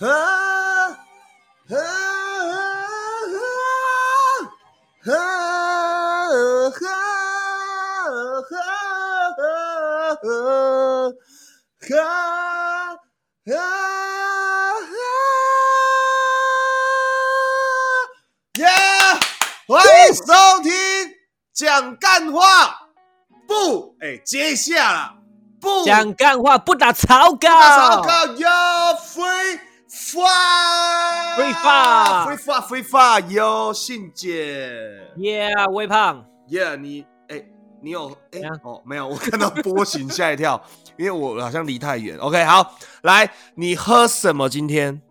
啊啊啊啊啊耶！欢迎收听讲干话，不，哎，接下了，不讲干话不打草稿，打草稿要飞 Free fire free fire free fire 哟，信姐，Yeah，微胖，耶，你哎，你有哎哦没有？我看到波形吓一跳，因为我好像离太远。OK，好，来，你喝什么今天？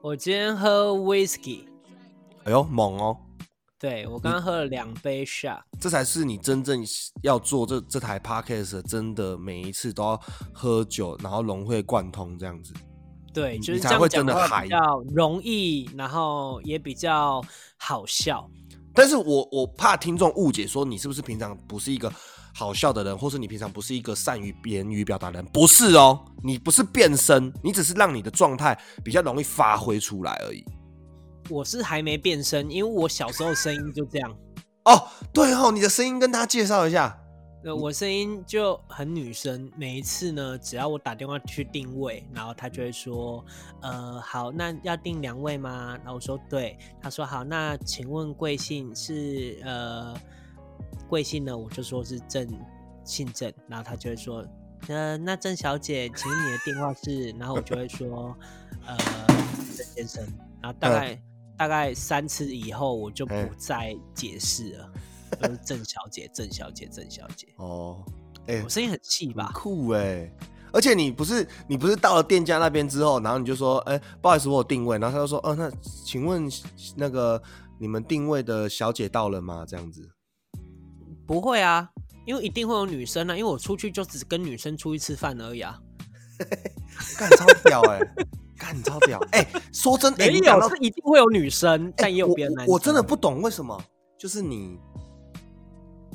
我今天喝 whisky，哎呦，猛哦！对我刚刚喝了两杯 shot，这才是你真正要做这这台 podcast，真的每一次都要喝酒，然后融会贯通这样子。对，你就是这样才会真讲的话比较容易，然后也比较好笑。但是我我怕听众误解，说你是不是平常不是一个好笑的人，或是你平常不是一个善于言语表达的人？不是哦，你不是变身，你只是让你的状态比较容易发挥出来而已。我是还没变声，因为我小时候声音就这样，哦，对哦，你的声音跟大家介绍一下。呃，我声音就很女生。每一次呢，只要我打电话去定位，然后他就会说，呃，好，那要定两位吗？然后我说对，他说好，那请问贵姓是呃贵姓呢？我就说是郑，姓郑，然后他就会说，呃，那郑小姐，请问你的电话是？然后我就会说，呃，郑先生，然后大概、大概三次以后，我就不嗯再解释了。就是郑小姐，郑小姐，郑小姐，哦，哎、我声音很细吧？酷哎！而且你不是你不是到了店家那边之后，然后你就说，哎、不好意思，我有定位，然后他就说，哦、那请问那个你们定位的小姐到了吗？这样子。不会啊，因为一定会有女生啊，因为我出去就只跟女生出去吃饭而已啊。干超屌哎、干超屌哎、说真的、没你讲到有，是一定会有女生，哎但也有我别人男生。我我真的不懂为什么，就是你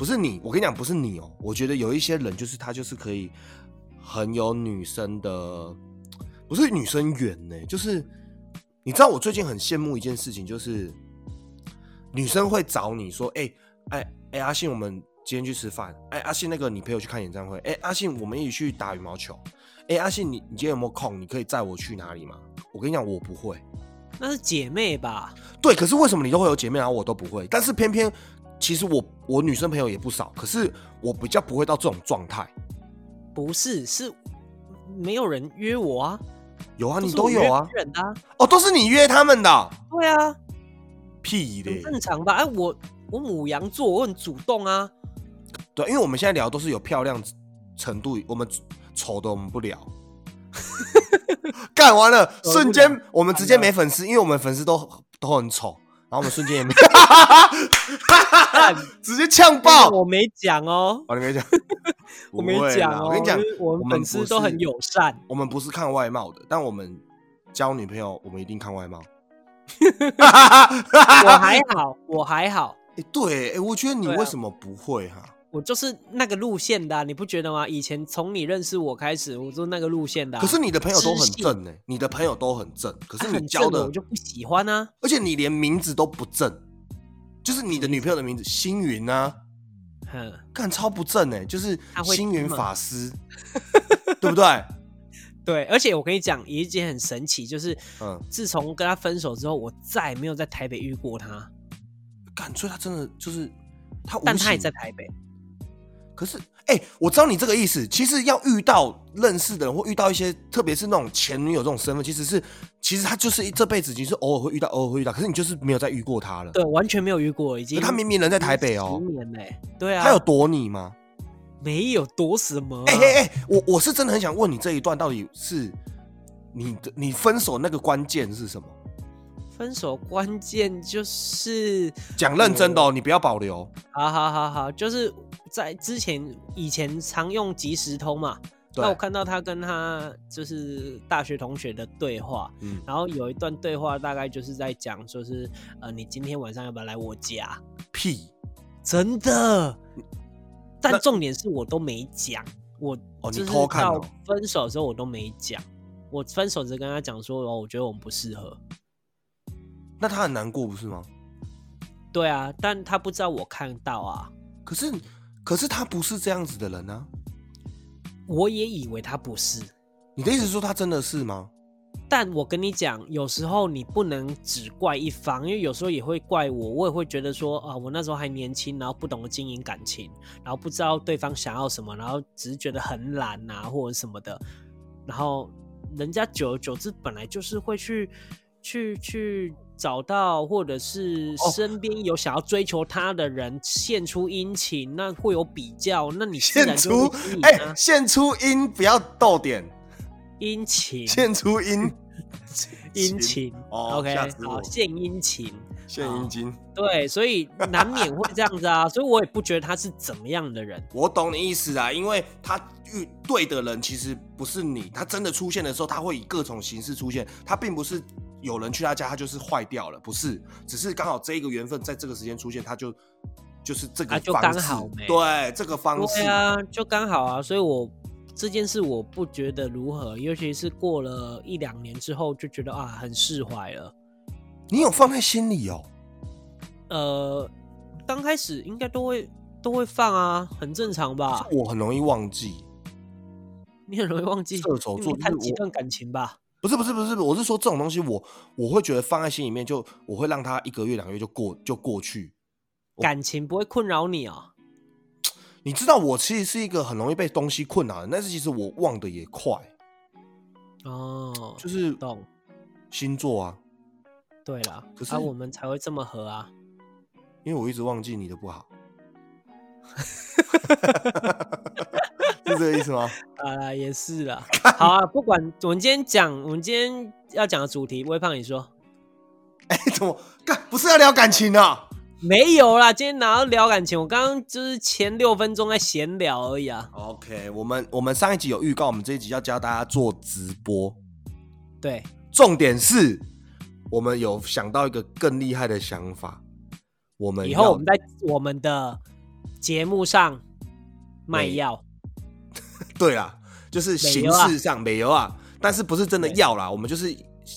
不是你，我跟你讲不是你哦、我觉得有一些人就是他就是可以很有女生的，不是女生缘呢、就是你知道我最近很羡慕一件事情，就是女生会找你说，哎、哎哎阿信，我们今天去吃饭，哎阿信那个你陪我去看演唱会，哎阿信我们一起去打羽毛球，哎阿信你你今天有没有空？你可以载我去哪里吗？我跟你讲，我不会。那是姐妹吧？对，可是为什么你都会有姐妹，然后我都不会？但是偏偏其实我我女生朋友也不少，可是我比较不会到这种状态。不是，是没有人约我啊。有啊，你都有啊别。人的啊。哦，都是你约他们的啊、对啊，屁嘞！正常吧？哎，我我母羊座，我很主动啊。对，因为我们现在聊都是有漂亮程度，我们丑的我们不聊。干完了，不瞬间我们直接没粉丝，因为我们粉丝都都很丑，然后我们瞬间也没 直接呛爆。我没讲哦，哦，你没讲，我没讲哦。我跟你讲，我我们们粉丝都很友善。我们不是看外貌的，但我们交女朋友，我们一定看外貌。我还好，我还好，哎、对，哎、我觉得你为什么不会哈、我就是那个路线的啊、你不觉得吗？以前从你认识我开始，我就那个路线的啊、可是你的朋友都很正呢、你的朋友都很正，可是啊你交的，我就不喜欢啊。而且你连名字都不正，就是你的女朋友的名字星云啊，哼，干超不正哎、就是星云法师，对不对？对，而且我跟你讲一件很神奇，就是嗯，自从跟他分手之后，我再也没有在台北遇过他，干，所以他真的就是他，但他也在台北。可是，哎、我知道你这个意思。其实要遇到认识的人，或遇到一些，特别是那种前女友这种身份，其实是，其实他就是这辈子，其实偶尔会遇到，偶尔会遇到。可是你就是没有再遇过他了。对，完全没有遇过，已经他明明人在台北哦十年嘞、对啊，他有躲你吗？没有躲什么、啊？哎哎哎，我我是真的很想问你，这一段到底是你的你分手那个关键是什么？分手关键就是，讲认真的哦，你不要保留。好好好好，就是在之前以前常用即时通嘛，那我看到他跟他就是大学同学的对话，嗯，然后有一段对话大概就是在讲，说是呃，你今天晚上要不要来我家？屁真的，但重点是我都没讲，我哦你就看哦到分手的时候我都没讲，我分手只跟他讲说，哦，我觉得我们不适合。那他很难过不是吗？对啊，但他不知道我看到啊。可是，可是他不是这样子的人啊。我也以为他不是。你的意思说他真的是吗？但我跟你讲，有时候你不能只怪一方，因为有时候也会怪我，我也会觉得说啊，我那时候还年轻，然后不懂得经营感情，然后不知道对方想要什么，然后只是觉得很懒啊，或者什么的。然后人家久而久之本来就是会去去去找到，或者是身边有想要追求他的人献出殷勤，那会有比较，那你献出哎，献出殷不要逗点。殷勤，献出殷殷勤，OK，好，献殷勤，献殷勤，对，所以难免会这样子啊，所以我也不觉得他是怎么样的人。我懂你意思啊，因为他遇对的人其实不是你，他真的出现的时候，他会以各种形式出现，他并不是有人去他家，他就是坏掉了，不是，只是刚好这一个缘分在这个时间出现，他就就是这个就刚好，对，这个方式啊，就刚好啊，所以我。这件事我不觉得如何，尤其是过了一两年之后，就觉得啊很释怀了。你有放在心里哦？呃，刚开始应该都会都会放啊，很正常吧？我很容易忘记。你很容易忘记射手座谈几段感情吧？不是不是不是，我是说这种东西，我我会觉得放在心里面，就我会让他一个月两个月就过就过去。感情不会困扰你啊？你知道我其实是一个很容易被东西困扰的，但是其实我忘的也快。哦，就是懂星座啊。对了，可是我们才会这么合啊。因为我一直忘记你的不好。是这个意思吗？啊，也是啦。好啊，不管我们今天讲，我们今天要讲的主题，微胖你说。哎，怎么干？不是要聊感情啊？没有啦，今天哪要聊感情？我刚刚就是前六分钟在闲聊而已啊。OK，我们我们上一集有预告，我们这一集要教大家做直播。对，重点是我们有想到一个更厉害的想法。我们以后我们在我们的节目上卖药。对啦，就是形式上美油啊，但是不是真的要啦，我们就是。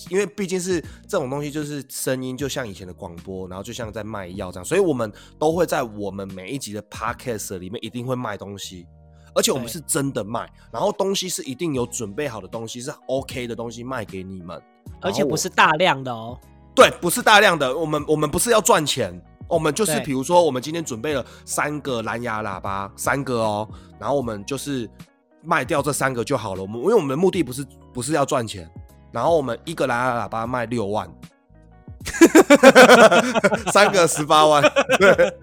因为毕竟是这种东西，就是声音，就像以前的广播，然后就像在卖药这样，所以我们都会在我们每一集的 podcast 里面一定会卖东西，而且我们是真的卖，然后东西是一定有准备好的东西，是 OK 的东西卖给你们，而且不是大量的哦。对，不是大量的，我们我们不是要赚钱，我们就是比如说我们今天准备了三个蓝牙喇叭，三个哦，然后我们就是卖掉这三个就好了，我们因为我们的目的不是不是要赚钱。然后我们一个蓝牙喇叭卖六万，三个十八万，对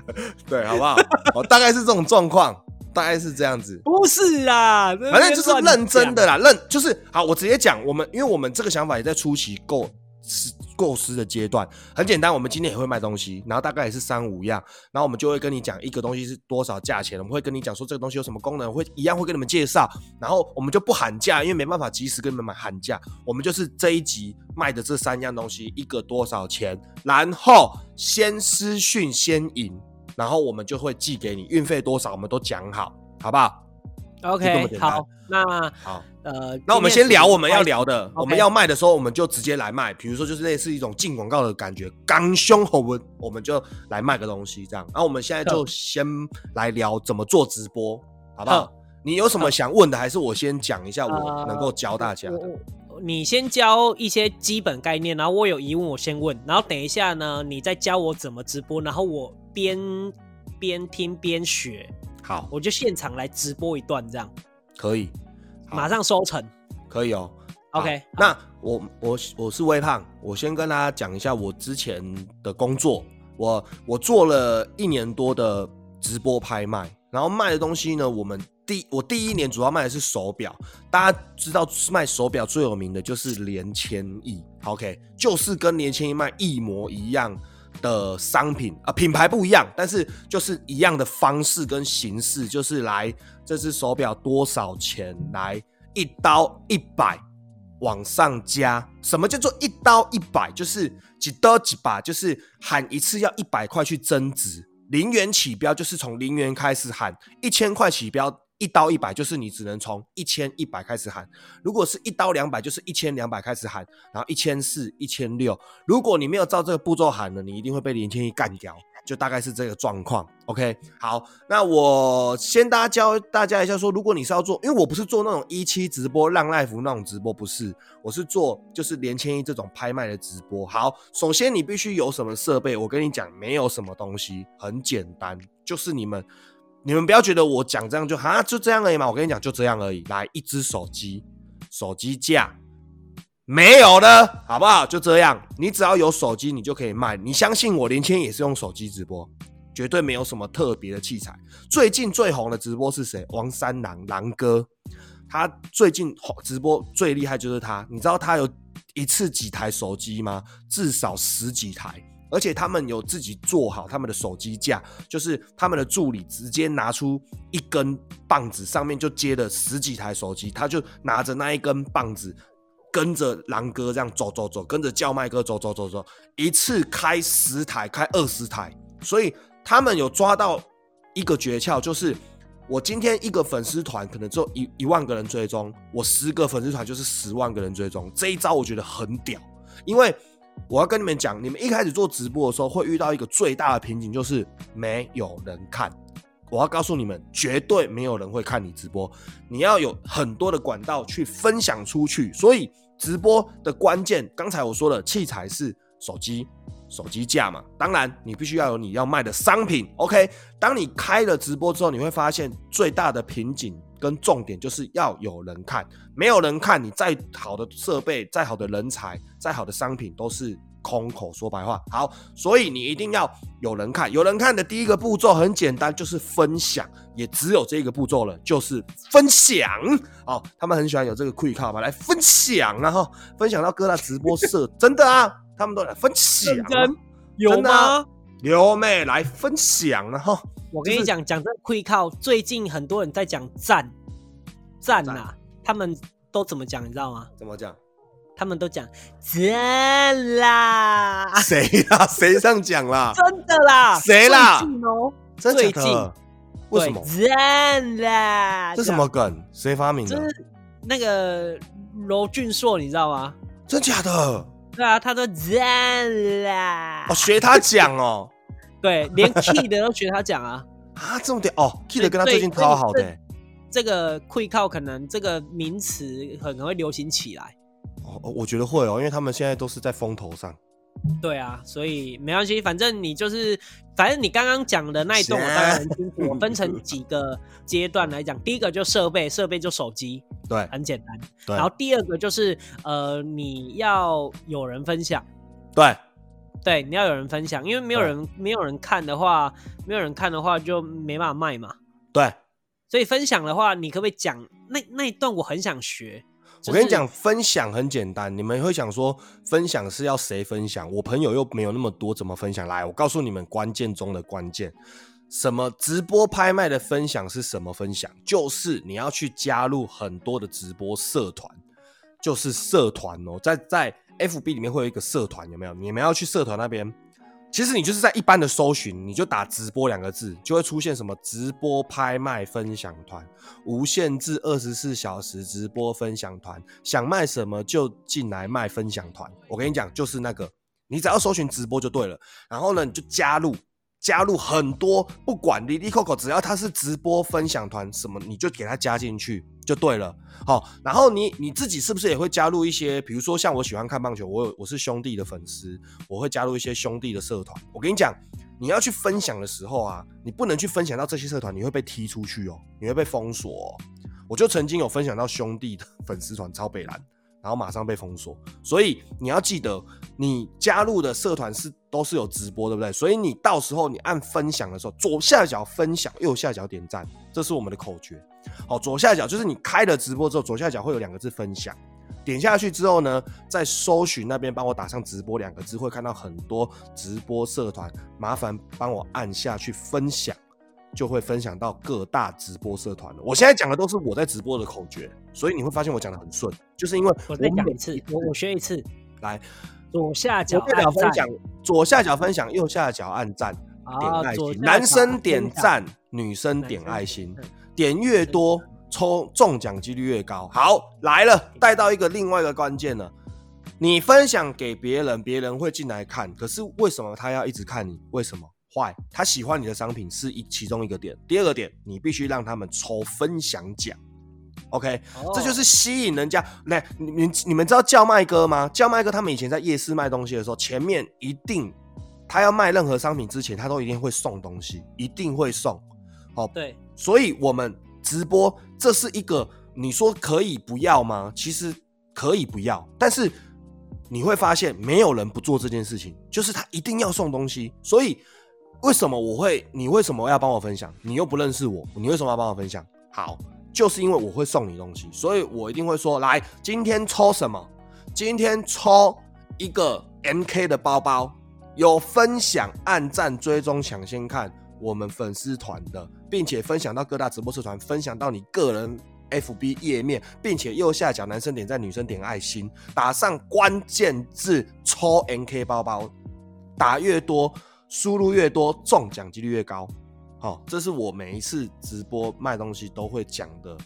对，好不好？哦，大概是这种状况，大概是这样子。不是啦，反正就是认真的啦，认就是好。我直接讲，我们因为我们这个想法也在初期够。是构思的阶段，很简单。我们今天也会卖东西，然后大概也是三五样，然后我们就会跟你讲一个东西是多少价钱，我们会跟你讲说这个东西有什么功能，会一样会跟你们介绍，然后我们就不喊价，因为没办法及时跟你们买喊价。我们就是这一集卖的这三样东西，一个多少钱，然后先私讯先赢，然后我们就会寄给你，运费多少我们都讲好，好不好？OK，好，那好，呃，那我们先聊我们要聊的，我们要卖的时候，我们就直接来卖。比如说，就是类似一种进广告的感觉，刚胸喉温，我们就来卖个东西这样。然后我们现在就先来聊怎么做直播，好不好？你有什么想问的，还是我先讲一下，我能够教大家的。你先教一些基本概念，然后我有疑问我先问，然后等一下呢，你再教我怎么直播，然后我边边听边学。好，我就现场来直播一段，这样可以，马上收成，可以哦。OK，那我我我是微胖，我先跟大家讲一下我之前的工作，我我做了一年多的直播拍卖，然后卖的东西呢，我们第我第一年主要卖的是手表，大家知道卖手表最有名的就是连千亿，OK，就是跟连千亿卖一模一样。的商品啊，品牌不一样，但是就是一样的方式跟形式，就是来这只手表多少钱？来一刀一百往上加。什么叫做一刀一百？就是几刀几把，就是喊一次要一百块去增值。零元起标就是从零元开始喊，一千块起标一刀一百，就是你只能从一千一百开始喊；如果是一刀两百，就是一千两百开始喊，然后一千四、一千六。如果你没有照这个步骤喊呢，你一定会被连千一干掉。就大概是这个状况，OK，好，那我先大家教大家一下，说如果你是要做，因为我不是做那种一期直播、浪 life 那种直播，不是，我是做就是连千一这种拍卖的直播。好，首先你必须有什么设备？我跟你讲，没有什么东西，很简单，就是你们，你们不要觉得我讲这样就哈就这样而已嘛。我跟你讲，就这样而已。来，一只手机，手机架。没有的，好不好？就这样，你只要有手机，你就可以卖。你相信我，连千也是用手机直播，绝对没有什么特别的器材。最近最红的直播是谁？王三郎，狼哥。他最近直播最厉害就是他。你知道他有一次几台手机吗？至少十几台，而且他们有自己做好他们的手机架，就是他们的助理直接拿出一根棒子，上面就接了十几台手机，他就拿着那一根棒子。跟着狼哥这样走走走，跟着叫卖哥走走走走，一次开十台，开二十台，所以他们有抓到一个诀窍，就是我今天一个粉丝团可能只有一一万个人追踪，我十个粉丝团就是十万个人追踪，这一招我觉得很屌，因为我要跟你们讲，你们一开始做直播的时候会遇到一个最大的瓶颈，就是没有人看。我要告诉你们，绝对没有人会看你直播。你要有很多的管道去分享出去。所以直播的关键，刚才我说的器材是手机、手机架嘛。当然，你必须要有你要卖的商品。OK，当你开了直播之后，你会发现最大的瓶颈跟重点就是要有人看。没有人看，你再好的设备、再好的人才、再好的商品都是。空口说白话，好，所以你一定要有人看，有人看的第一个步骤很简单，就是分享，也只有这个步骤了，就是分享。哦，他们很喜欢有这个 quick 卡嘛，来分享，然后分享到各大直播社，真的啊，他们都来分享，有吗？有没来分享？了哈我跟你讲，讲这 quick 靠，最近很多人在讲赞赞呐，他们都怎么讲，你知道吗？怎么讲？他们都讲赞啦，谁啦？谁上讲啦？真的啦？谁啦？最近哦，最近，为什么？赞啦？这什么梗？谁发明的？那个罗俊硕，你知道吗？真假的？对啊，他说赞啦。哦，学他讲哦。对，连 Key 的都学他讲啊。啊，这么点哦，Key 的跟他最近超好的。这个 quick 靠可能这个名词可能会流行起来。哦，我觉得会哦，因为他们现在都是在风头上。对啊，所以没关系，反正你就是，反正你刚刚讲的那一段我大概很清楚。我分成几个阶段来讲，第一个就设备，设备就手机，对，很简单。对。然后第二个就是呃，你要有人分享，对，对，你要有人分享，因为没有人没有人看的话，没有人看的话就没办法卖嘛。对。所以分享的话，你可不可以讲那那一段？我很想学。我跟你讲，分享很简单。你们会想说，分享是要谁分享？我朋友又没有那么多，怎么分享？来，我告诉你们关键中的关键：什么直播拍卖的分享是什么分享？就是你要去加入很多的直播社团，就是社团哦，在在 FB 里面会有一个社团，有没有？你们要去社团那边。其实你就是在一般的搜寻，你就打“直播”两个字，就会出现什么直播拍卖分享团、无限制二十四小时直播分享团，想卖什么就进来卖分享团。我跟你讲，就是那个，你只要搜寻直播就对了。然后呢，你就加入。加入很多，不管 Lily Coco，只要他是直播分享团什么，你就给他加进去就对了。好，然后你你自己是不是也会加入一些？比如说像我喜欢看棒球，我有我是兄弟的粉丝，我会加入一些兄弟的社团。我跟你讲，你要去分享的时候啊，你不能去分享到这些社团，你会被踢出去哦，你会被封锁。我就曾经有分享到兄弟的粉丝团超北蓝。然后马上被封锁，所以你要记得，你加入的社团是都是有直播，对不对？所以你到时候你按分享的时候，左下角分享，右下角点赞，这是我们的口诀。好，左下角就是你开了直播之后，左下角会有两个字分享，点下去之后呢，在搜寻那边帮我打上直播两个字，会看到很多直播社团，麻烦帮我按下去分享。就会分享到各大直播社团了。我现在讲的都是我在直播的口诀，所以你会发现我讲的很顺，就是因为我再讲一次，我我学一次，来左下角分享，左下角分享，右下角按赞，点爱心，男生点赞，女生点爱心，点越多，抽中奖几率越高。好，来了，带到一个另外一个关键了。你分享给别人，别人会进来看，可是为什么他要一直看你？为什么？坏，他喜欢你的商品是一其中一个点。第二个点，你必须让他们抽分享奖。OK，这就是吸引人家。来，你你你们知道叫卖哥吗？叫卖哥他们以前在夜市卖东西的时候，前面一定他要卖任何商品之前，他都一定会送东西，一定会送。好，对，所以我们直播这是一个，你说可以不要吗？其实可以不要，但是你会发现没有人不做这件事情，就是他一定要送东西，所以。为什么我会？你为什么要帮我分享？你又不认识我，你为什么要帮我分享？好，就是因为我会送你东西，所以我一定会说：来，今天抽什么？今天抽一个 MK 的包包，有分享、按赞、追踪、抢先看我们粉丝团的，并且分享到各大直播社团，分享到你个人 FB 页面，并且右下角男生点赞，女生点爱心，打上关键字抽 MK 包包，打越多。输入越多，中奖几率越高。好，这是我每一次直播卖东西都会讲的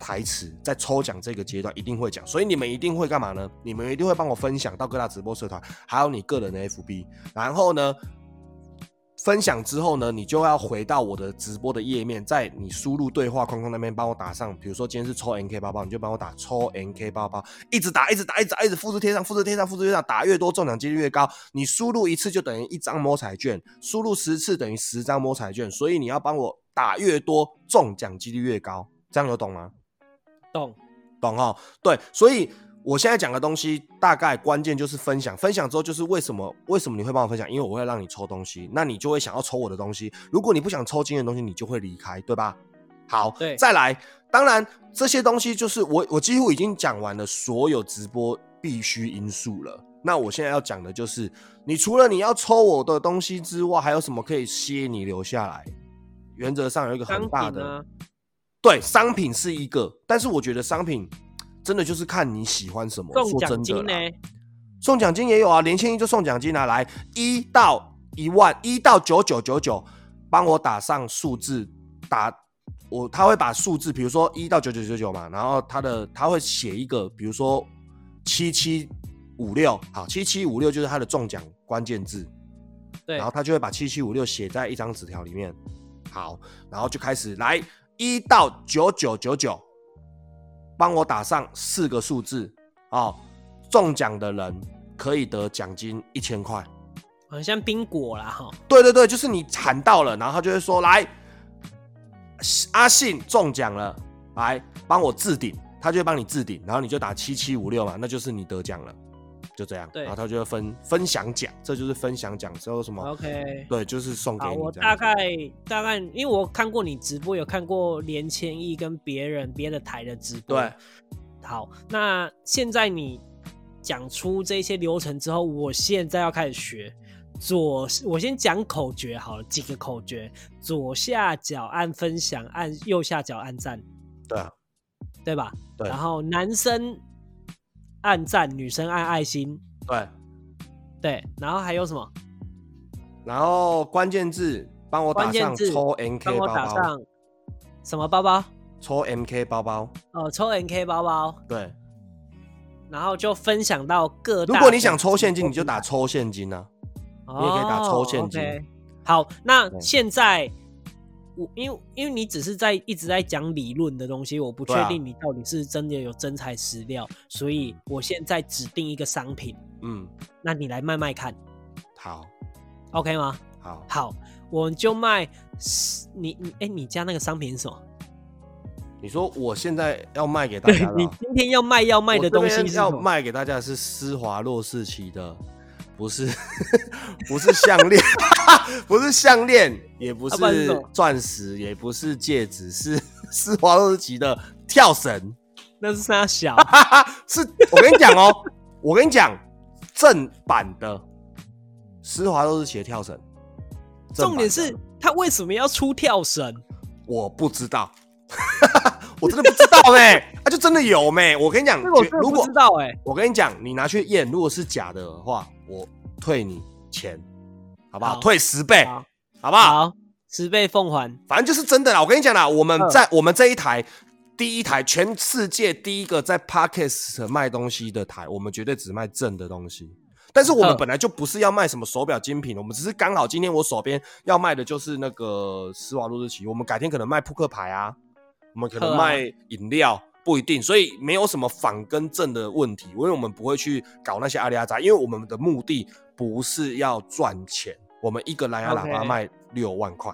台词，在抽奖这个阶段一定会讲，所以你们一定会干嘛呢？你们一定会帮我分享到各大直播社团，还有你个人的 FB，然后呢？分享之后呢，你就要回到我的直播的页面，在你输入对话框框那边帮我打上，比如说今天是抽 NK 包包，你就帮我打抽 NK 包包，一直打，一直打，一直打，一直复制贴上，复制贴上，复制贴上，打越多中奖几率越高。你输入一次就等于一张摸彩券，输入十次等于十张摸彩券，所以你要帮我打越多，中奖几率越高。这样有懂吗？懂，懂哈。对，所以。我现在讲的东西大概关键就是分享，分享之后就是为什么为什么你会帮我分享？因为我会让你抽东西，那你就会想要抽我的东西。如果你不想抽今天的东西，你就会离开，对吧？好，对，再来。当然这些东西就是我我几乎已经讲完了所有直播必须因素了。那我现在要讲的就是，你除了你要抽我的东西之外，还有什么可以吸引你留下来？原则上有一个很大的，对，商品是一个，但是我觉得商品。真的就是看你喜欢什么。送奖金呢？送奖金也有啊，连千一就送奖金啊，来一到一万，一到九九九九，帮我打上数字，打我他会把数字，比如说一到九九九九嘛，然后他的他会写一个，比如说七七五六，好，七七五六就是他的中奖关键字，对，然后他就会把七七五六写在一张纸条里面，好，然后就开始来一到九九九九。帮我打上四个数字哦，中奖的人可以得奖金一千块，好像冰果啦哈。对对对，就是你喊到了，然后他就会说来，阿信中奖了，来帮我置顶，他就会帮你置顶，然后你就打七七五六嘛，那就是你得奖了。就这样，然后他就会分分享奖，这就是分享奖之后什么？OK，对，就是送给你。我大概大概，因为我看过你直播，有看过连千亿跟别人别的台的直播。对，好，那现在你讲出这些流程之后，我现在要开始学左，我先讲口诀好了，几个口诀：左下角按分享，按右下角按赞。对啊，对吧？对。然后男生。按赞，女生按爱心，对，对，然后还有什么？然后关键字帮我打上抽 MK 包包，什么包包？抽 MK 包包。哦，抽 MK 包包。对。然后就分享到各。如果你想抽现金，你就打抽现金啊。你也可以打抽现金。好，那现在。我因为因为你只是在一直在讲理论的东西，我不确定你到底是真的有真材实料，所以我现在指定一个商品，嗯，那你来卖卖看，好，OK 吗？好，好，我就卖你你哎，你家那个商品是什么？你说我现在要卖给大家，你今天要卖要卖的东西要卖给大家是施华洛世奇的。不是，不是项链，不是项链，也不是钻石，也不是戒指，是施华洛世奇的跳绳。那是他小？是我跟你讲哦，我跟你讲，正版的施华洛世奇的跳绳。重点是他为什么要出跳绳？我不知道，我真的不知道哎，他就真的有没？我跟你讲，如果知道哎，我跟你讲，你拿去验，如果是假的话。我退你钱，好不好？退十倍，好不好？十倍奉还。反正就是真的啦。我跟你讲啦，我们嗯在我们这一台第一台全世界第一个在 Podcast 卖东西的台，我们绝对只卖正的东西。但是我们嗯本来就不是要卖什么手表精品，我们只是刚好今天我手边要卖的就是那个施华洛世奇，我们改天可能卖扑克牌啊，我们可能卖饮料。不一定，所以没有什么反跟正的问题，因为我们不会去搞那些阿里阿扎，因为我们的目的不是要赚钱，我们一个蓝牙喇叭卖六万块，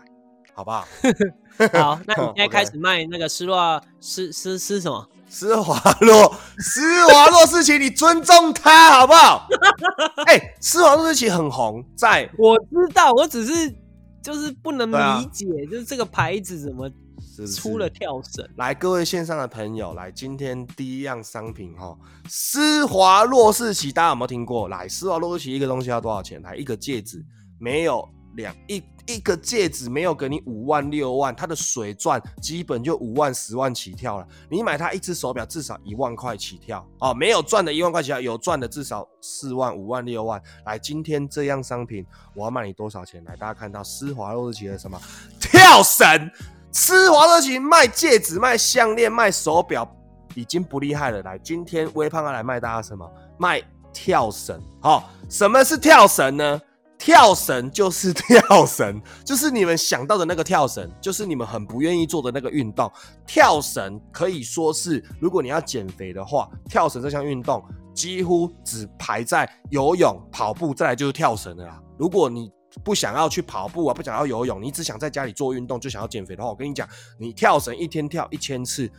好不好？好，那你现在开 始卖那个施洛施施施什么？施华洛，施华洛世奇，你尊重他好不好？哎、施华洛世奇很红，在我知道，我只是就是不能理解，就是这个牌子怎么是不是出了跳绳？来，各位线上的朋友，来，今天第一样商品哈，施华洛世奇，大家有没有听过？来，施华洛世奇一个东西要多少钱？来，一个戒指没有两一一个戒指没有给你五万六万，它的水钻基本就五万十万起跳了。你买它一只手表至少一万块起跳哦，没有赚的一万块起跳，有赚的至少四万、五万、六万。来，今天这样商品我要卖你多少钱？来，大家看到施华洛世奇的什么跳绳？施华洛世奇卖戒指、卖项链、卖手表已经不厉害了。来，今天微胖要来卖大家什么？卖跳绳。好、什么是跳绳呢？跳绳就是跳绳，就是你们想到的那个跳绳，就是你们很不愿意做的那个运动。跳绳可以说是，如果你要减肥的话，跳绳这项运动几乎只排在游泳、跑步，再来就是跳绳的啦。如果你不想要去跑步啊，不想要游泳，你只想在家里做运动，就想要减肥的话，我跟你讲，你跳绳一天跳一千次，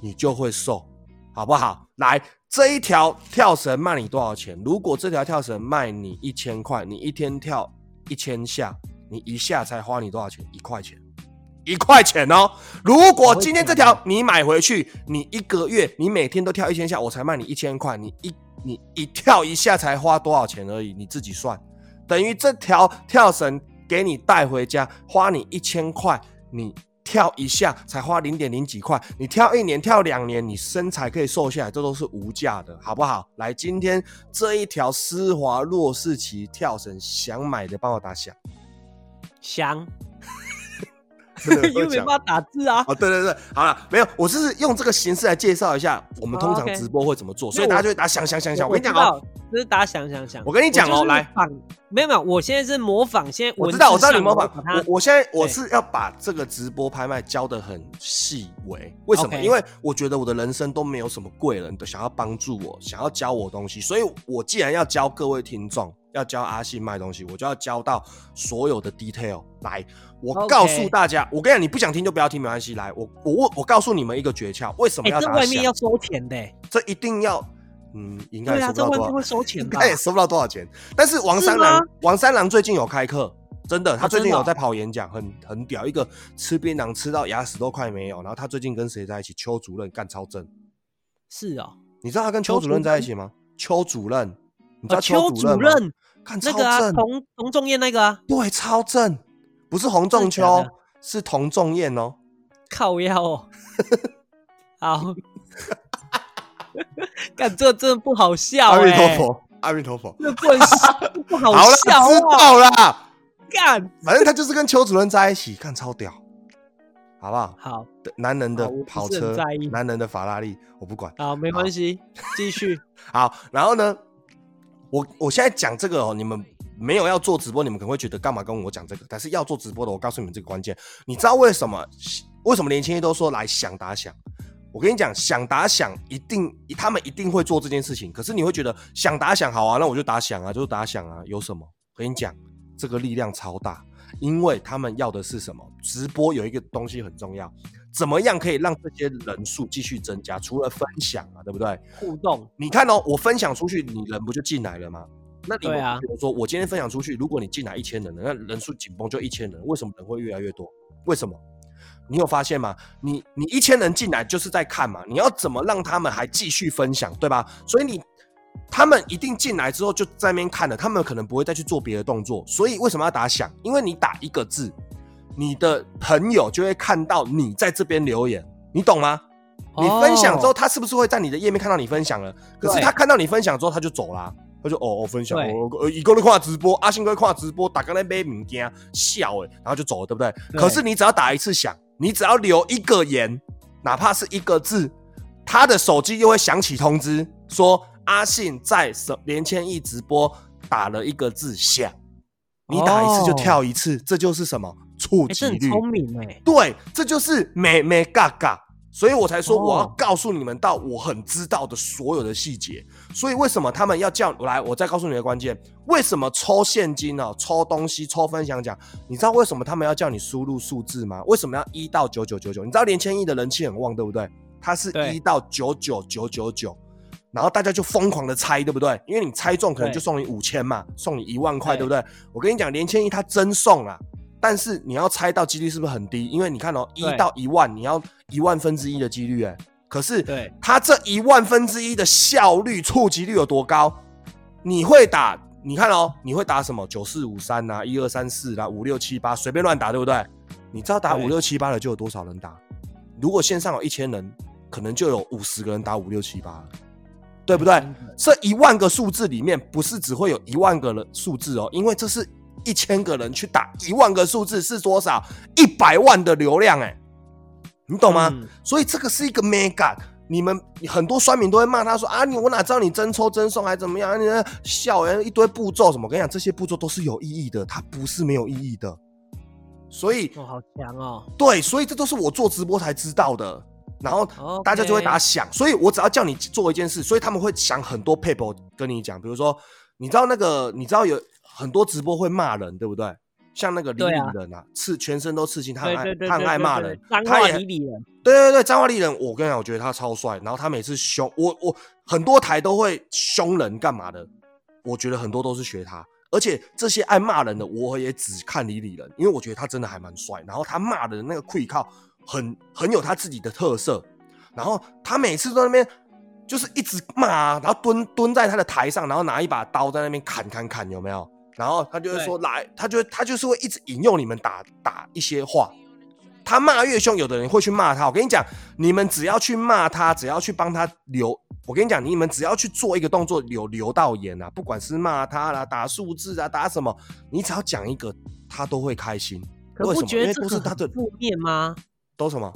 你就会瘦，好不好？来，这一条跳绳卖你多少钱？如果这条跳绳卖你一千块，你一天跳一千下，你一下才花你多少钱？一块钱。一块钱哦！如果今天这条你买回去，你一个月你每天都跳一千下，我才卖你一千块，你一你一跳一下才花多少钱而已，你自己算。等于这条跳绳给你带回家，花你一千块，你跳一下才花零点零几块，你跳一年、跳两年，你身材可以瘦下来，这都是无价的，好不好？来，今天这一条施华洛世奇跳绳，想买的帮我打响，想，因为没办法打字啊。哦，对对对，好了，没有，我是用这个形式来介绍一下我们通常直播会怎么做，所以大家就会打想想想想。我跟你讲哦，就是大家想想想。我跟你讲哦来仿，没有没有，我现在是模仿，现在我知道，我知道你模仿我，我现在我是要把这个直播拍卖教的很细微，为什么因为我觉得我的人生都没有什么贵人都想要帮助我，想要教我东西，所以我既然要教各位听众，要教阿信卖东西，我就要教到所有的 detail 来。我告诉大家，我跟你讲，你不想听就不要听，没关系。来，我我我我告诉你们一个诀窍，为什么哎，这要打响？外面要收钱的欸，这一定要，嗯，应该对啊，也收不到多少这外面会，收钱吧应该？也收不到多少钱。但是王三郎，王三郎最近有开课，真的，他最近有在跑演讲，很很屌。一个吃槟榔吃到牙齿都快没有，然后他最近跟谁在一起？邱主任干超正，是哦，你知道他跟邱主任在一起吗？邱主任，你知道哦邱主？任看超那个啊，正，童童仲彦那个啊，对，超正，不是洪仲秋是童仲彦哦。靠腰哦。好，干这真的不好笑阿弥陀哎，佛，阿弥陀佛。这不 好笑，不好笑知啊！道啦。干反正他就是跟邱主任在一起，看超屌，好不好？好男人的跑车男人的法拉利，我不管。好，没关系，继续。好，然后呢，我我现在讲这个哦，你们没有要做直播，你们可能会觉得干嘛跟我讲这个？但是要做直播的，我告诉你们这个关键，你知道为什么？为什么年轻人都说来想打想？我跟你讲，想打想一定，他们一定会做这件事情。可是你会觉得想打想好啊，那我就打想啊，就是打想啊，有什么？我跟你讲，这个力量超大，因为他们要的是什么？直播有一个东西很重要，怎么样可以让这些人数继续增加？除了分享嘛，对不对？互动，你看哦，我分享出去，你人不就进来了吗？那你比如说我今天分享出去，如果你进来一千人了，那人数紧绷就一千人，为什么人会越来越多？为什么？你有发现吗？你你一千人进来就是在看嘛，你要怎么让他们还继续分享，对吧？所以你他们一定进来之后就在那边看了，他们可能不会再去做别的动作。所以为什么要打响？因为你打一个字，你的朋友就会看到你在这边留言，你懂吗？你分享之后，哦，他是不是会在你的页面看到你分享了？可是他看到你分享之后，他就走啦、他就哦哦分享，对。哦呃一个人看直播，阿信哥跨直播，打刚才买物件笑诶，然后就走了，对不对？对。可是你只要打一次响，你只要留一个言，哪怕是一个字，他的手机又会响起通知，说阿信在什连千亿直播打了一个字响，你打一次就哦跳一次，这就是什么触哎，及率？这很聪明哎，对，这就是美美嘎嘎，所以我才说哦我要告诉你们到我很知道的所有的细节。所以为什么他们要叫来？我再告诉你的关键，为什么抽现金哦，抽东西，抽分享奖？你知道为什么他们要叫你输入数字吗？为什么要一到九九九九？你知道连千亿的人气很旺，对不对？它是一到九九九九九。然后大家就疯狂的猜，对不对？因为你猜中可能就送你五千嘛，送你一万块，对对不对？我跟你讲，连千亿他真送啊，但是你要猜到几率是不是很低？因为你看哦，一到一万，你要一万分之一的几率，哎，可是对它这一万分之一的效率、触及率有多高？你会打？你看哦，你会打什么？九四五三呐，一二三四啦，五六七八，随便乱打，对不对？你知道打对五六七八的就有多少人打？如果线上有一千人，可能就有五十个人打五六七八，对不对？这一万个数字里面，不是只会有一万个人数字哦，因为这是一千个人去打一万个数字是多少？一百万的流量哎，你懂吗？嗯所以这个是一个 mega。你们很多酸民都会骂他说啊，你我哪知道你真抽真送还怎么样？你在笑人一堆步骤什么？我跟你讲，这些步骤都是有意义的，它不是没有意义的。所以哦，好强哦，对，所以这都是我做直播才知道的。然后大家就会打想，所以我只要叫你做一件事，所以他们会想很多 paper 跟你讲，比如说，你知道那个，你知道有很多直播会骂人，对不对？像那个李李人啊，刺全身都刺青，他很爱他很爱骂人，他也理理人，对对对，张华丽人，我跟你讲，我觉得他超帅。然后他每次凶我，我很多台都会凶人干嘛的？我觉得很多都是学他，而且这些爱骂人的，我也只看李李人，因为我觉得他真的还蛮帅。然后他骂的那个溃靠很很有他自己的特色。然后他每次在那边就是一直骂啊，然后蹲蹲在他的台上，然后拿一把刀在那边砍砍砍，有没有？然后他就会说来，他就他就是会一直引诱你们打打一些话。他骂越凶，有的人会去骂他。我跟你讲，你们只要去骂他，只要去帮他留，我跟你讲，你们只要去做一个动作，留留到言啊，不管是骂他啦、打数字啊、打什么，你只要讲一个，他都会开心。为什么？因为都是他的负面吗？都什么？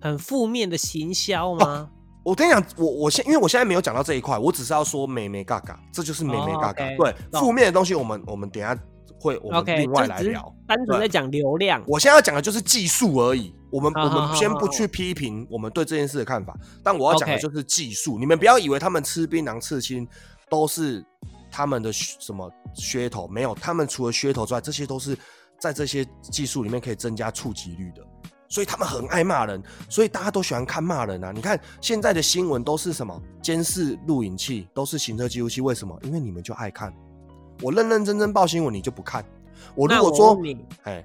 很负面的行销吗？我跟你讲，我我现因为我现在没有讲到这一块，我只是要说美美嘎嘎，这就是美美嘎嘎。对，负面的东西我们我们等一下会我们另外来聊。单纯在讲流量。我现在要讲的就是技术而已，我们我们先不去批评我们对这件事的看法，但我要讲的就是技术。你们不要以为他们吃槟榔刺青都是他们的什么噱头，没有，他们除了噱头之外，这些都是在这些技术里面可以增加触及率的。所以他们很爱骂人，所以大家都喜欢看骂人啊！你看现在的新闻都是什么监视录影器，都是行车记录器，为什么？因为你们就爱看。我认认真真报新闻，你就不看。我如果说，你，哎，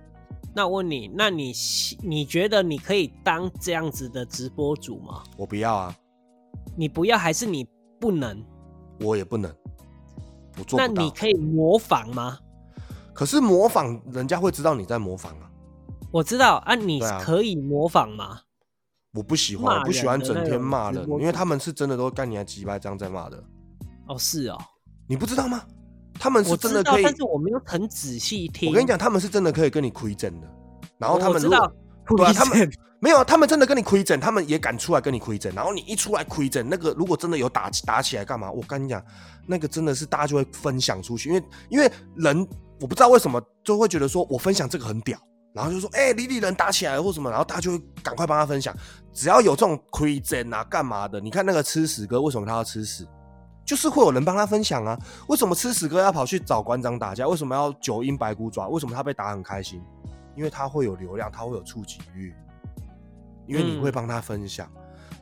那我问你，那你你觉得你可以当这样子的直播主吗？我不要啊，你不要，还是你不能？我也不能，我做不到。那你可以模仿吗？可是模仿人家会知道你在模仿啊，我知道啊，你对啊可以模仿吗？我不喜欢，我不喜欢整天人的那种骂人，播因为他们是真的都干你啊几百这样在骂的，哦，是哦，你不知道吗？他们是我知道真的可，以，但是我没有很仔细听。我跟你讲，他们是真的可以跟你亏整的，然后我，他们如果我知道，对啊，他们没有，他们真的跟你亏整，他们也敢出来跟你亏整，然后你一出来亏整，那个如果真的有打打起来干嘛？我跟你讲，那个真的是大家就会分享出去，因为因为人我不知道为什么就会觉得说我分享这个很屌，然后就说哎李李人打起来了或什么，然后大家就会赶快帮他分享，只要有这种亏整啊干嘛的，你看那个吃屎哥为什么他要吃屎？就是会有人帮他分享啊。为什么吃屎哥要跑去找馆长打架？为什么要九阴白骨爪？为什么他被打很开心？因为他会有流量，他会有触及率，因为你嗯会帮他分享。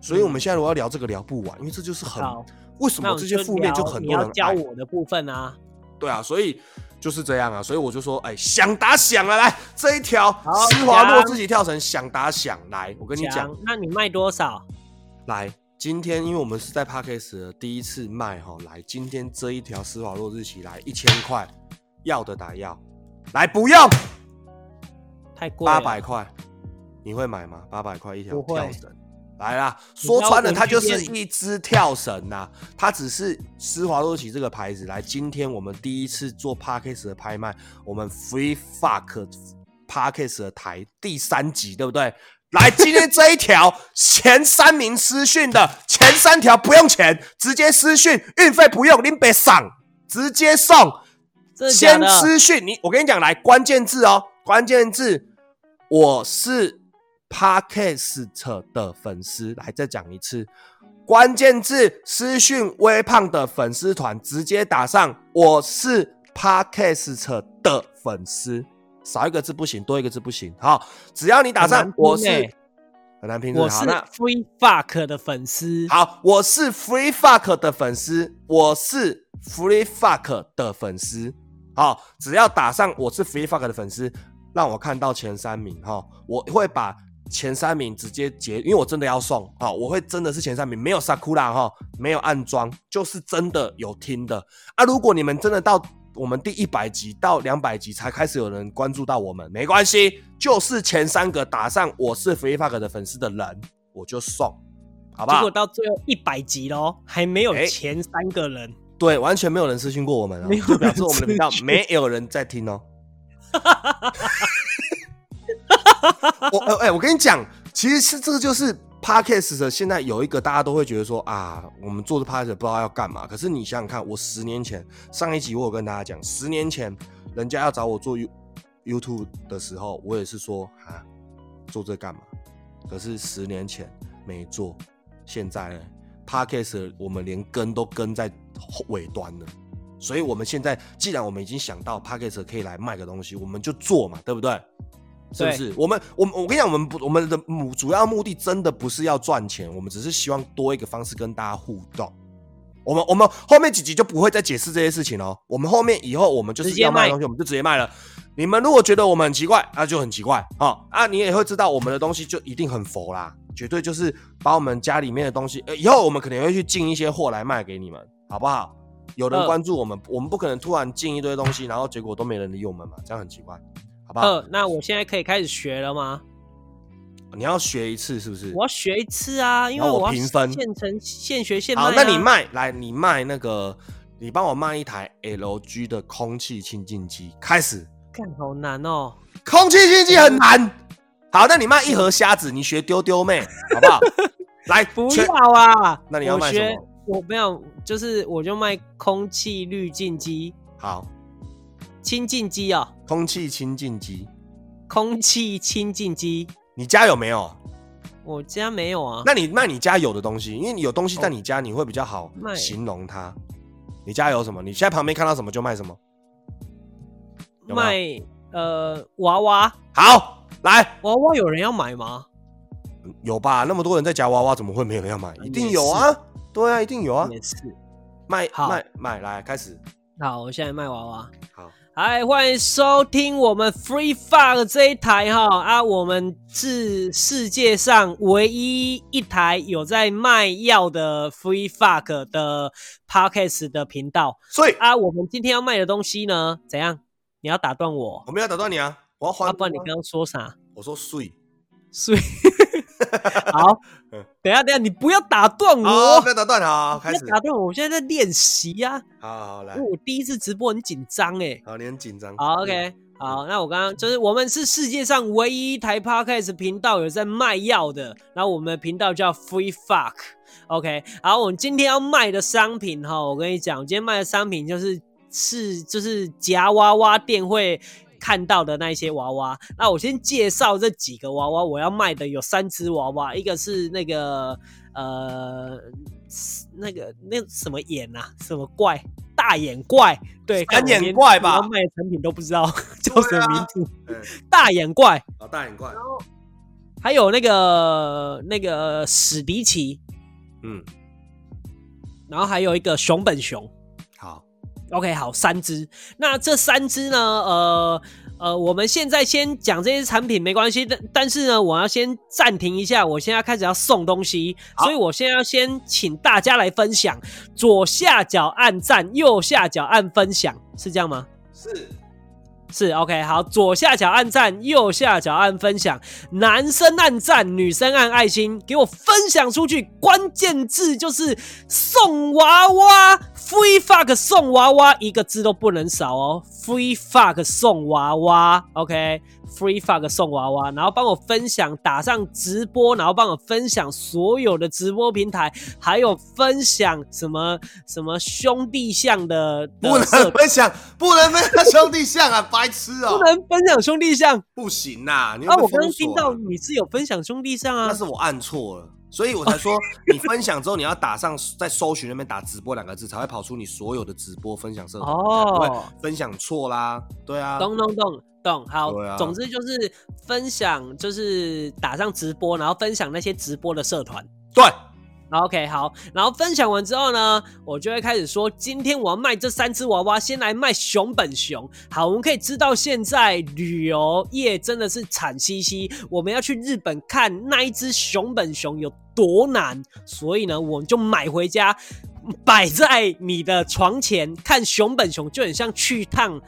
所以我们现在如果要聊这个聊不完，因为这就是很好为什么这些负面就很多人要教我的部分啊。对啊，所以就是这样啊，所以我就说，哎，想打响了，来这一条施华洛讲自己跳绳想打响，来，我跟你讲。讲，，那你卖多少？来，今天因为我们是在 Parkes 的第一次卖哈，来，今天这一条施华洛日期来一千块，要的打要，来不用。太贵了，八百块，你会买吗？八百块一条跳绳，来啦，说穿了，它就是一只跳绳呐、它只是施华洛奇这个牌子。来，今天我们第一次做 Parkes 的拍卖，我们 Free Fuck Parkes 的台第三集，对不对？来，今天这一条前三名私讯的前三条不用钱，直接私讯，运费不用，您别上，直接送。先？私讯你，我跟你讲，来关键字哦，关键字，我是 Podcast 的粉丝，来再讲一次，关键字私讯微胖的粉丝团，直接打上我是 Podcast 的粉丝，少一个字不行，多一个字不行，好，只要你打上我是欸。很难拼，我是那 Free Fuck 的粉丝。好，我是 Free Fuck 的粉丝，我是 Free Fuck 的粉丝。好，只要打上我是 Free Fuck 的粉丝，让我看到前三名哈，我会把前三名直接截，因为我真的要送哈，我会真的是前三名，没有 Sakura 哈，没有暗装，就是真的有听的啊。如果你们真的到我们第一百集到两百集才开始有人关注到我们，没关系，就是前三个打上我是 Free Fuck 的粉丝的人，我就送，好不好结果？到最后一百集喽，还没有哎前三个人。对，完全没有人私信过我们、哦，就表示我们的频道没有人在听哦。我呃哎、我跟你讲，其实是这个就是 podcast 的，现在有一个大家都会觉得说啊，我们做的 podcast 不知道要干嘛。可是你想想看，我十年前上一集我有跟大家讲，十年前人家要找我做 You YouTube 的时候，我也是说啊，做这干嘛？可是十年前没做，现在呢 Podcast 我们连跟都跟在尾端了，所以我们现在既然我们已经想到 Podcast 可以来卖个东西，我们就做嘛，对不对？是不是？我们我们我跟你讲，我们不我们的目主要目的真的不是要赚钱，我们只是希望多一个方式跟大家互动。我们我们后面几集就不会再解释这些事情哦。我们后面以后我们就是要卖东西，我们就直接卖了。你们如果觉得我们很奇怪，那、就很奇怪啊啊！你也会知道我们的东西就一定很佛啦，绝对就是把我们家里面的东西，呃，以后我们可能会去进一些货来卖给你们，好不好？有人呃关注我们，我们不可能突然进一堆东西，然后结果都没人理我们嘛，这样很奇怪，好不好？呃，那我现在可以开始学了吗？你要学一次是不是？我要学一次啊，因为我评分现成现学现卖、啊。好，那你卖来，你卖那个，你帮我卖一台 LG 的空气清净机，开始。看好难哦。空气清净机很难。好，那你卖一盒虾子，你学丢丢妹，好不好？来，不全要啊！那你要学卖什么？我没有，就是我就卖空气滤净机、好，清净机哦，空气清净机，空气清净机。你家有没有？我家没有啊。那你卖你家有的东西，因为你有东西在哦你家，你会比较好卖形容它。你家有什么？你现在旁边看到什么就卖什么。有没有卖呃娃娃，好，来，娃娃有人要买吗？有吧？那么多人在夹娃娃，怎么会没有人要买？一定有啊！对啊，一定有啊！也是。卖好卖卖，来开始。好，我现在卖娃娃。好，嗨，欢迎收听我们 Free Fuck 这一台哈啊，我们是世界上唯一一台有在卖药的 Free Fuck 的 Podcast 的频道所以啊。我们今天要卖的东西呢，怎样？你要打断我？我没有打断你啊，我要还。要、不然你刚刚说啥？我说碎。所以 好，等一下等一下，你不要打断好，我，不要打断，好，开始不要。打断我，我现在在练习呀。好好好，来因为，我第一次直播很紧张哎。好，你很紧张。好，OK，好，那我刚刚就是我们是世界上唯一一台 Podcast 频道有在卖药的，然后我们的频道叫 Free Fuck，OK，、然后我们今天要卖的商品哈，我跟你讲，我今天卖的商品就是是就是夹娃娃店会。看到的那一些娃娃，那我先介绍这几个娃娃。我要卖的有三只娃娃，一个是那个呃，那个那什么眼啊，什么怪，大眼怪，对，三眼怪吧？卖的产品都不知道 叫什么名字，嗯，大眼怪，哦，大眼怪。然后还有那个那个史迪奇，嗯，然后还有一个熊本熊。好，OK，好，三只。那这三只呢？呃呃，我们现在先讲这些产品没关系，但但是呢，我要先暂停一下，我现在开始要送东西，所以我现在要先请大家来分享，左下角按赞，右下角按分享，是这样吗？是是 OK，好，左下角按赞，右下角按分享，男生按赞，女生按爱心，给我分享出去。关键字就是送娃娃，free fuck 送娃娃，一个字都不能少哦，free fuck 送娃娃，OK。Free fuck 送娃娃，然后帮我分享，打上直播，然后帮我分享所有的直播平台，还有分享什么什么兄弟像的，不能分享，不能分享兄弟像啊，白痴哦，不能分享兄弟像，不行呐。啊，我刚刚听到你是有分享兄弟像啊，那是我按错了，所以我才说你分享之后你要打上在搜寻那边打直播两个字，才会跑出你所有的直播分享社团哦，分享错啦，对啊，懂懂懂。懂好，总之就是分享，就是打上直播，然后分享那些直播的社团。对，OK，好，然后分享完之后呢，我就会开始说，今天我要卖这三只娃娃，先来卖熊本熊。好，我们可以知道现在旅游业真的是惨兮兮，我们要去日本看那一只熊本熊有多难，所以呢，我们就买回家摆在你的床前，看熊本熊就很像去趟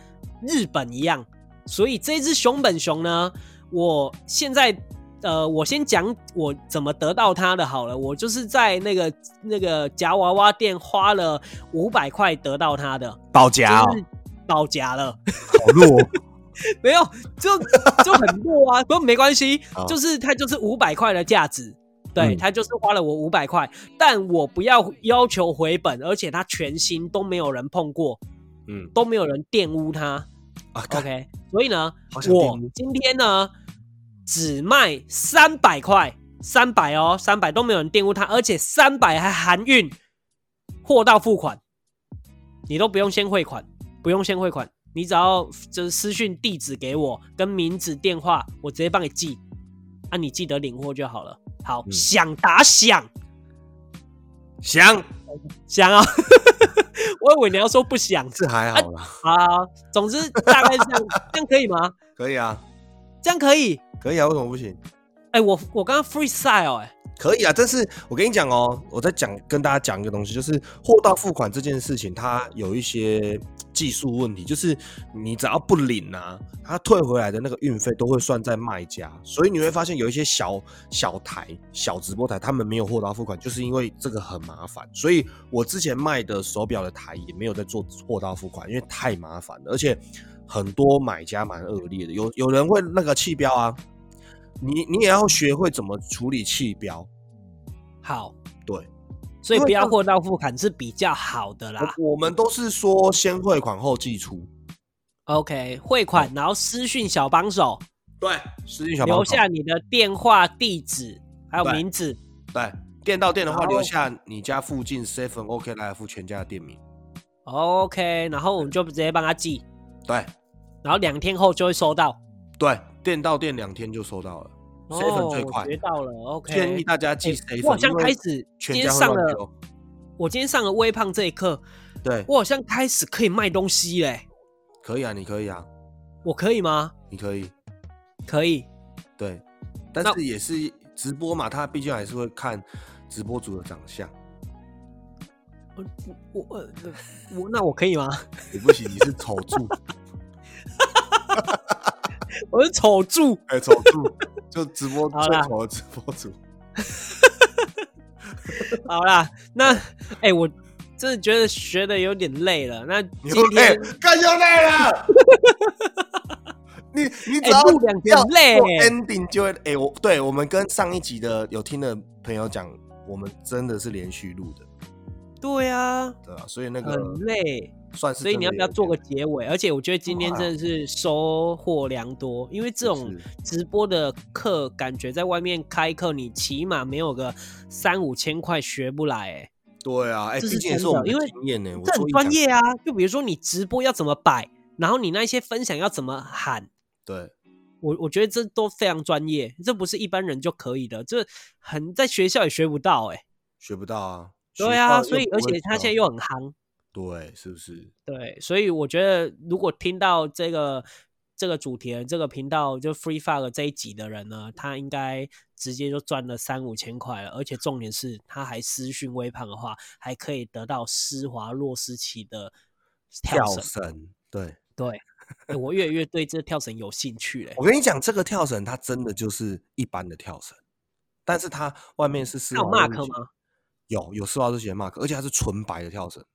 日本一样。所以这只熊本熊呢，我现在呃，我先讲我怎么得到它的好了。我就是在那个那个夹娃娃店花了五百块得到它的，保夹，保夹了，好弱，没有，就就很弱啊，不过没关系，就是它就是五百块的价值，对，它就是花了我五百块，但我不要要求回本，而且它全新都没有人碰过，嗯，都没有人玷污它。OK，所以呢，我今天呢只卖三百块，三百哦，三百都没有人玷污它，而且三百还含运，货到付款，你都不用先汇款，不用先汇款，你只要就是私讯地址给我，跟名字电话，我直接帮你寄，啊，你记得领货就好了。好，想打响，响响啊！我以为你要说不想，这还好啦。啊，总之大概是这样，这样可以吗？可以啊，这样可以，可以啊，为什么不行？哎，我我刚刚 freestyle 哎。可以啊，但是我跟你讲哦，我在讲跟大家讲一个东西，就是货到付款这件事情，它有一些技术问题，就是你只要不领啊，它退回来的那个运费都会算在卖家，所以你会发现有一些小小台、小直播台，他们没有货到付款，就是因为这个很麻烦。所以我之前卖的手表的台也没有在做货到付款，因为太麻烦了，而且很多买家蛮恶劣的，有有人会那个气标啊。你你也要学会怎么处理气标，好，对，所以不要货到付款是比较好的啦。我们都是说先汇款后寄出，OK，汇款然后私讯小帮手，对，私讯小帮手。留下你的电话、地址还有名字，对，店到店的话留下你家附近 seven OK 来付全家的店名，OK，然后我们就直接帮他寄，对，然后两天后就会收到，对。店到店两天就收到了，谁粉最快？学到了，OK。建议大家寄谁粉。我好像开始今天上了，我今天上了微胖这一课，对我好像开始可以卖东西嘞。可以啊，你可以啊，我可以吗？你可以，可以。对，但是也是直播嘛，他毕竟还是会看直播主的长相。我我我那我可以吗？你不行，你是丑猪。我是丑猪，哎，丑猪就直播最丑的直播主。好啦，那哎，我真的觉得学的有点累了。那今天更又累了。你你只要两天累，ending 就会哎，我对我们跟上一集的有听的朋友讲，我们真的是连续录的。对啊，对啊，所以那个很累。算是，所以你要不要做个结尾？而且我觉得今天真的是收获良多，因为这种直播的课，感觉在外面开课，你起码没有个三五千块学不来。哎，对啊，哎，这是真的，因为这很专业啊。就比如说你直播要怎么摆，然后你那些分享要怎么喊，对我我觉得这都非常专业，这不是一般人就可以的，这很在学校也学不到，哎，学不到啊。对啊，所以而且他现在又很夯。对，是不是？对，所以我觉得，如果听到这个这个主题、这个频道就 Free Fire 这一集的人呢，他应该直接就赚了三五千块了。而且重点是，他还私讯微胖的话，还可以得到施华洛世奇的跳绳。对对，欸我越来越对这跳绳有兴趣嘞、我跟你讲，这个跳绳它真的就是一般的跳绳，但是它外面是丝它有袜 mark 吗？有有丝袜字形的 mark，而且它是纯白的跳绳，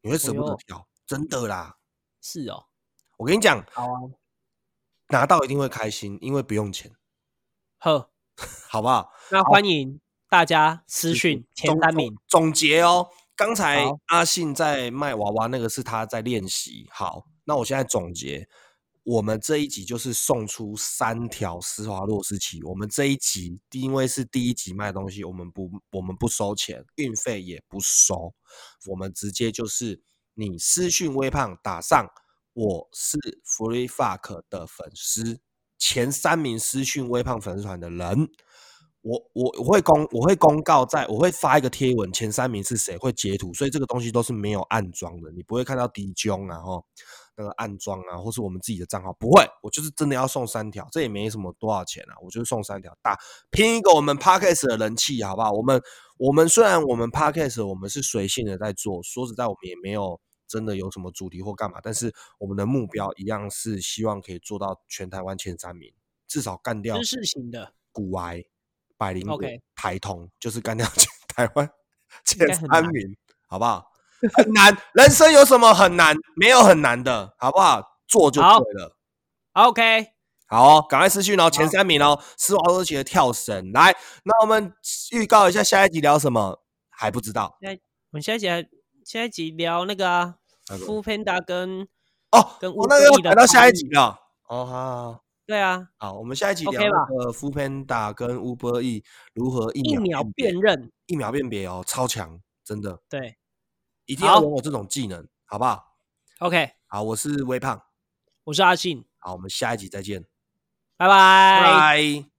你会舍不得跳，真的啦。是哦，我跟你讲，好啊，拿到一定会开心，因为不用钱，呵，好不好？那欢迎大家私就是讯前三名。总结哦。刚才阿信在卖娃娃，那个是他在练习。好，那我现在总结，我们这一集就是送出三条施华洛世奇。我们这一集因为是第一集卖东西，我们不我们不收钱，运费也不收，我们直接就是你私讯微胖打上我是 Free Fuck 的粉丝，前三名私讯微胖粉丝团的人。我我我会公我会公告在我会发一个贴文，前三名是谁会截图，所以这个东西都是没有暗装的，你不会看到低中啊哈那个暗装啊，或是我们自己的账号不会，我就是真的要送三条，这也没什么多少钱啊，我就是送三条，打拼一个我们 podcast 的人气好不好？我们我们虽然我们 podcast 我们是随性的在做，说实在我们也没有真的有什么主题或干嘛，但是我们的目标一样是希望可以做到全台湾前三名，至少干掉知识型的，骨癌、百灵果 OK、台通，就是干掉 全台湾前三名，好不好？很难，人生有什么很难？没有很难的，好不好？做就好对了。OK，好哦，赶快私讯哦，前三名哦，施华洛奇的跳绳。来，那我们预告一下下一集聊什么？还不知道我们下一集还下一集聊那个啊那个，Fu Panda 跟哦。跟我那个要 E 的排到下一集了。哦，好好好对啊，好，我们下一集聊那个 f o o Panda 跟 Uber E 如何一一秒辨辨认，一秒辨别哦，超强，真的，对一定要拥有这种技能，好不好？，OK，好，我是微胖，我是阿信，好，我们下一集再见，拜拜。拜拜。